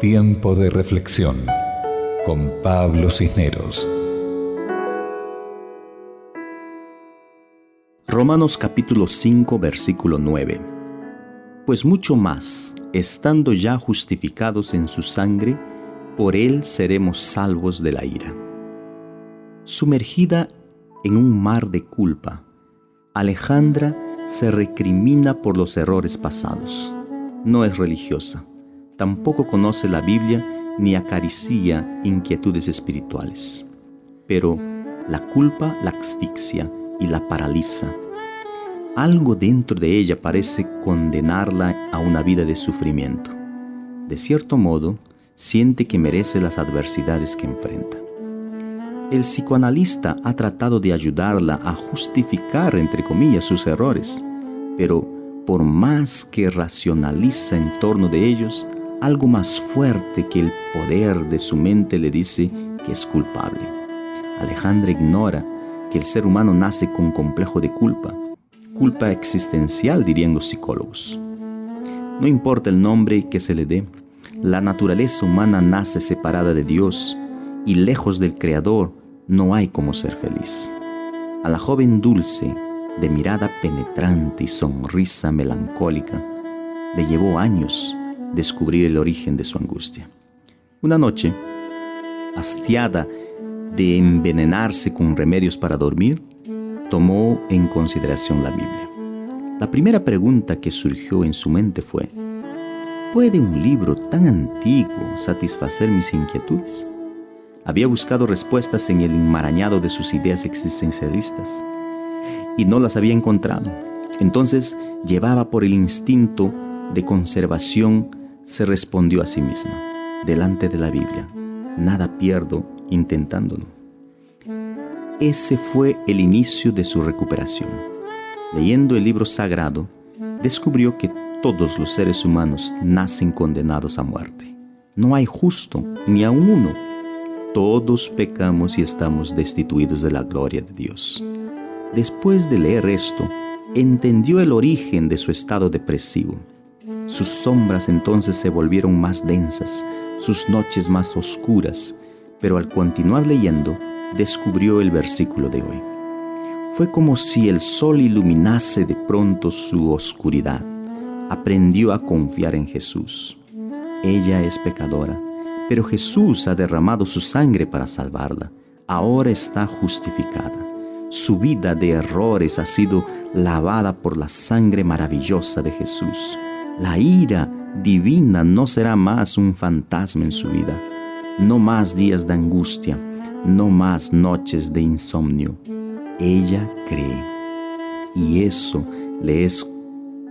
Tiempo de reflexión con Pablo Cisneros. Romanos capítulo 5 versículo 9. Pues mucho más, estando ya justificados en su sangre, por él seremos salvos de la ira. Sumergida en un mar de culpa, Alejandra se recrimina por los errores pasados. No es religiosa tampoco conoce la Biblia ni acaricia inquietudes espirituales. Pero la culpa la asfixia y la paraliza. Algo dentro de ella parece condenarla a una vida de sufrimiento. De cierto modo, siente que merece las adversidades que enfrenta. El psicoanalista ha tratado de ayudarla a justificar, entre comillas, sus errores, pero por más que racionaliza en torno de ellos, algo más fuerte que el poder de su mente le dice que es culpable. Alejandra ignora que el ser humano nace con complejo de culpa, culpa existencial dirían los psicólogos. No importa el nombre que se le dé, la naturaleza humana nace separada de Dios y lejos del Creador no hay como ser feliz. A la joven dulce, de mirada penetrante y sonrisa melancólica, le llevó años descubrir el origen de su angustia. Una noche, hastiada de envenenarse con remedios para dormir, tomó en consideración la Biblia. La primera pregunta que surgió en su mente fue, ¿puede un libro tan antiguo satisfacer mis inquietudes? Había buscado respuestas en el enmarañado de sus ideas existencialistas y no las había encontrado. Entonces llevaba por el instinto de conservación se respondió a sí misma, delante de la Biblia, nada pierdo intentándolo. Ese fue el inicio de su recuperación. Leyendo el libro sagrado, descubrió que todos los seres humanos nacen condenados a muerte. No hay justo ni a uno. Todos pecamos y estamos destituidos de la gloria de Dios. Después de leer esto, entendió el origen de su estado depresivo sus sombras entonces se volvieron más densas, sus noches más oscuras, pero al continuar leyendo, descubrió el versículo de hoy. Fue como si el sol iluminase de pronto su oscuridad. Aprendió a confiar en Jesús. Ella es pecadora, pero Jesús ha derramado su sangre para salvarla. Ahora está justificada. Su vida de errores ha sido lavada por la sangre maravillosa de Jesús. La ira divina no será más un fantasma en su vida, no más días de angustia, no más noches de insomnio. Ella cree y eso le es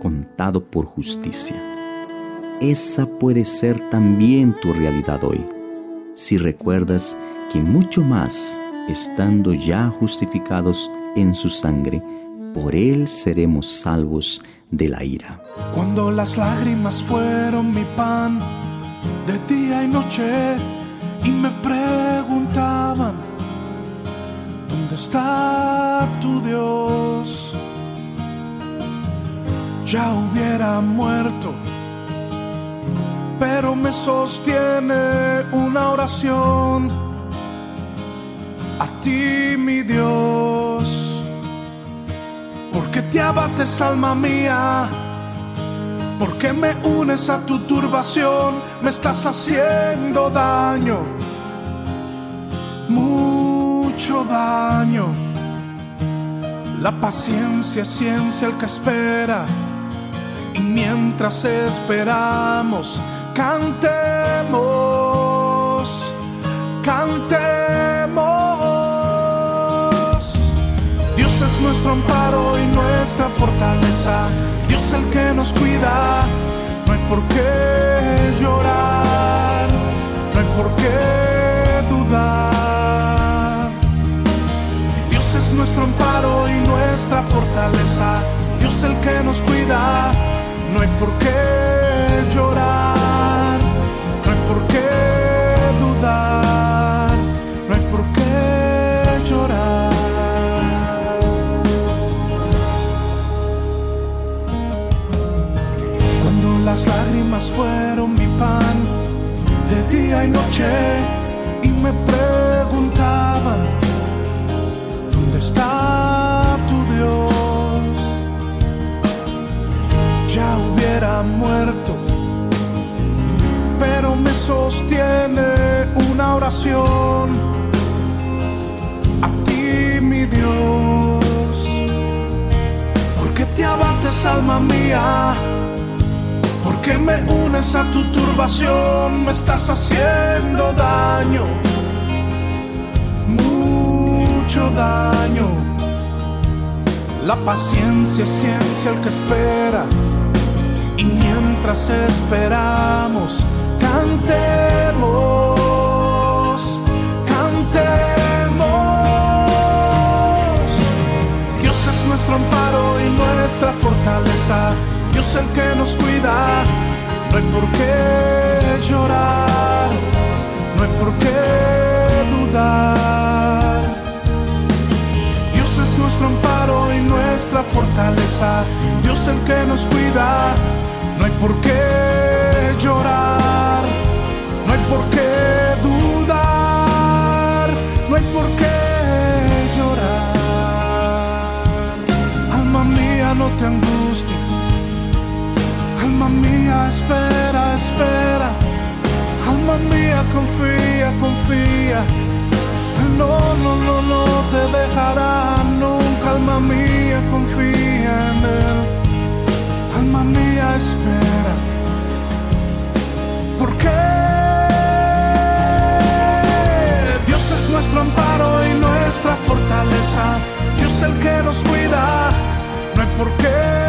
contado por justicia. Esa puede ser también tu realidad hoy, si recuerdas que mucho más, estando ya justificados en su sangre, por él seremos salvos de la ira. Cuando las lágrimas fueron mi pan de día y noche y me preguntaban, ¿dónde está tu Dios? Ya hubiera muerto, pero me sostiene una oración a ti, mi Dios te abates, alma mía? porque me unes a tu turbación? Me estás haciendo daño, mucho daño. La paciencia es ciencia el que espera. Y mientras esperamos, cantemos, fortaleza. Dios el que nos cuida, no hay por qué llorar, no hay por qué dudar. Dios es nuestro amparo y nuestra fortaleza. Dios el que nos cuida, no hay por qué llorar, día y noche y me preguntaban, ¿dónde está tu Dios? Ya hubiera muerto, pero me sostiene una oración a ti, mi Dios. porque te abates, alma mía? que me unes a tu turbación, me estás haciendo daño, mucho daño. La paciencia es ciencia el que espera, y mientras esperamos, cantemos, cantemos. Dios es nuestro amparo y nuestra fortaleza Dios el que nos cuida, no hay por qué llorar, no hay por qué dudar. Dios es nuestro amparo y nuestra fortaleza, Dios el que nos cuida, no hay por qué llorar, no hay por qué dudar, no hay por qué llorar. Alma mía, no te angusties Alma mía, espera, espera. Alma mía, confía, confía. No, no, no, no te dejará nunca. Alma mía, confía en Él. Alma mía, espera. Porque Dios es nuestro amparo y nuestra fortaleza. Dios el que nos cuida. No hay por qué